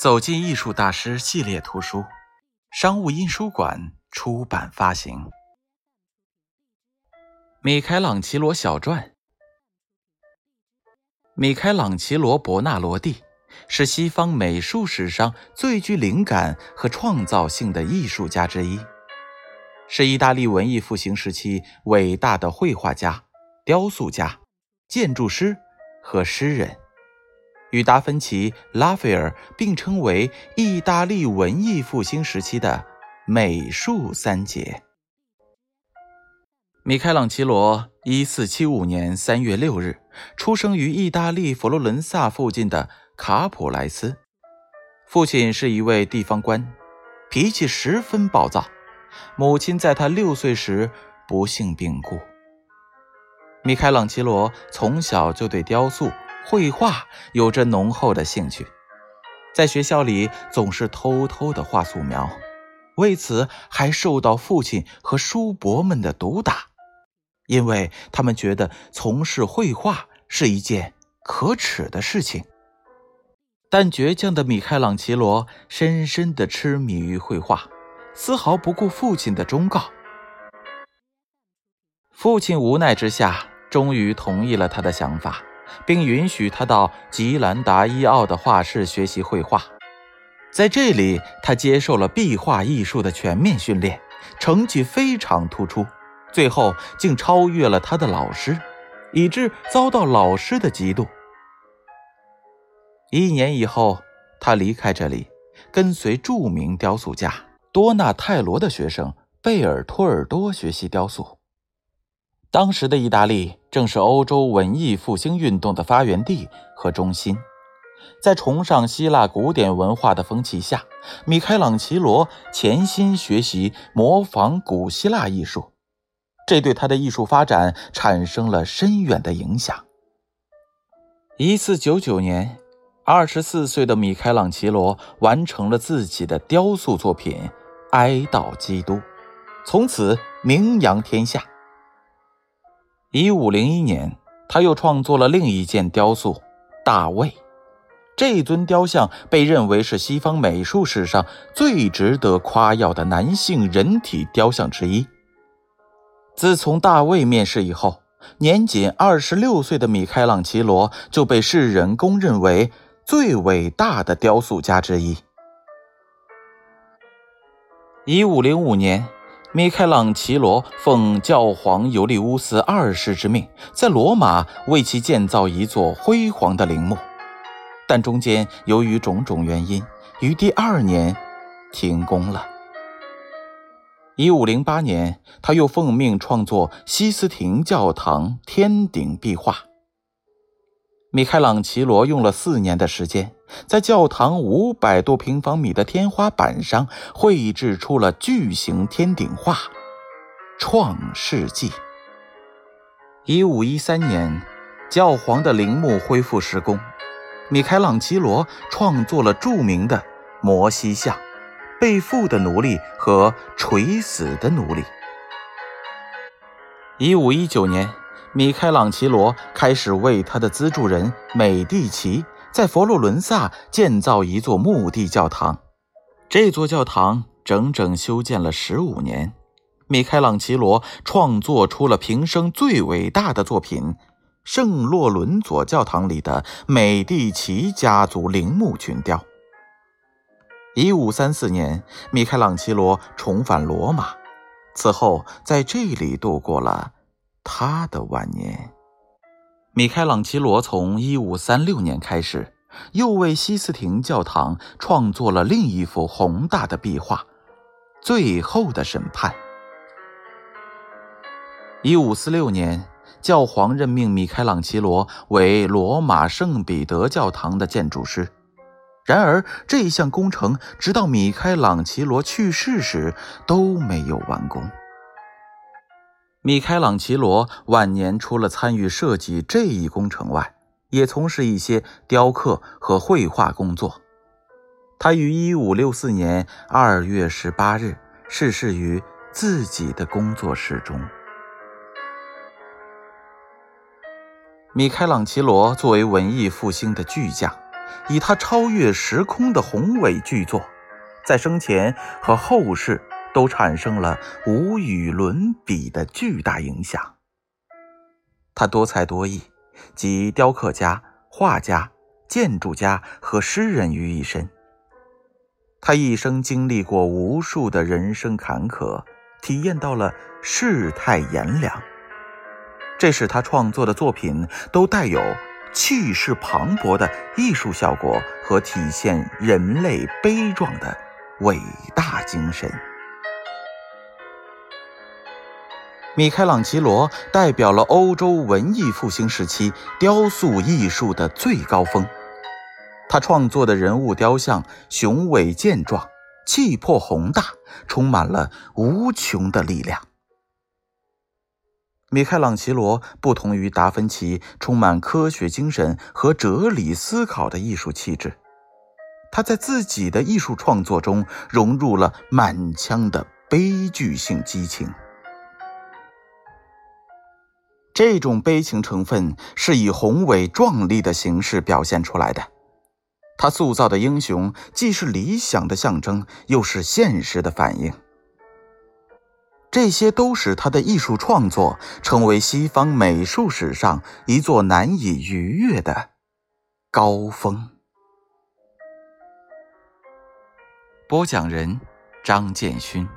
走进艺术大师系列图书，商务印书馆出版发行。米开朗奇罗小传。米开朗奇罗·伯纳罗蒂是西方美术史上最具灵感和创造性的艺术家之一，是意大利文艺复兴时期伟大的绘画家、雕塑家、建筑师和诗人。与达芬奇、拉斐尔并称为意大利文艺复兴时期的美术三杰。米开朗基罗一四七五年三月六日出生于意大利佛罗伦萨附近的卡普莱斯，父亲是一位地方官，脾气十分暴躁。母亲在他六岁时不幸病故。米开朗基罗从小就对雕塑。绘画有着浓厚的兴趣，在学校里总是偷偷的画素描，为此还受到父亲和叔伯们的毒打，因为他们觉得从事绘画是一件可耻的事情。但倔强的米开朗奇罗深深的痴迷于绘画，丝毫不顾父亲的忠告。父亲无奈之下，终于同意了他的想法。并允许他到吉兰达伊奥的画室学习绘画，在这里，他接受了壁画艺术的全面训练，成绩非常突出，最后竟超越了他的老师，以致遭到老师的嫉妒。一年以后，他离开这里，跟随著名雕塑家多纳泰罗的学生贝尔托尔多学习雕塑。当时的意大利正是欧洲文艺复兴运动的发源地和中心，在崇尚希腊古典文化的风气下，米开朗奇罗潜心学习模仿古希腊艺术，这对他的艺术发展产生了深远的影响。一四九九年，二十四岁的米开朗奇罗完成了自己的雕塑作品《哀悼基督》，从此名扬天下。一五零一年，他又创作了另一件雕塑《大卫》。这尊雕像被认为是西方美术史上最值得夸耀的男性人体雕像之一。自从大卫面世以后，年仅二十六岁的米开朗奇罗就被世人公认为最伟大的雕塑家之一。一五零五年。米开朗奇罗奉教皇尤利乌斯二世之命，在罗马为其建造一座辉煌的陵墓，但中间由于种种原因，于第二年停工了。一五零八年，他又奉命创作西斯廷教堂天顶壁画。米开朗奇罗用了四年的时间，在教堂五百多平方米的天花板上绘制出了巨型天顶画《创世纪》。一五一三年，教皇的陵墓恢复施工，米开朗奇罗创作了著名的摩西像、被缚的奴隶和垂死的奴隶。一五一九年。米开朗奇罗开始为他的资助人美第奇在佛罗伦萨建造一座墓地教堂。这座教堂整整修建了十五年。米开朗奇罗创作出了平生最伟大的作品——圣洛伦佐教堂里的美第奇家族陵墓群雕。一五三四年，米开朗奇罗重返罗马，此后在这里度过了。他的晚年，米开朗基罗从一五三六年开始，又为西斯廷教堂创作了另一幅宏大的壁画《最后的审判》。一五四六年，教皇任命米开朗基罗为罗马圣彼得教堂的建筑师。然而，这项工程直到米开朗基罗去世时都没有完工。米开朗奇罗晚年除了参与设计这一工程外，也从事一些雕刻和绘画工作。他于1564年2月18日逝世于自己的工作室中。米开朗奇罗作为文艺复兴的巨匠，以他超越时空的宏伟巨作，在生前和后世都产生了无与伦比的巨大影响。他多才多艺，集雕刻家、画家、建筑家和诗人于一身。他一生经历过无数的人生坎坷，体验到了世态炎凉，这使他创作的作品都带有气势磅礴的艺术效果和体现人类悲壮的伟大精神。米开朗基罗代表了欧洲文艺复兴时期雕塑艺术的最高峰。他创作的人物雕像雄伟健壮，气魄宏大，充满了无穷的力量。米开朗基罗不同于达芬奇，充满科学精神和哲理思考的艺术气质。他在自己的艺术创作中融入了满腔的悲剧性激情，这种悲情成分是以宏伟壮丽的形式表现出来的。他塑造的英雄既是理想的象征，又是现实的反应。这些都使他的艺术创作成为西方美术史上一座难以逾越的高峰。播讲人：张建勋。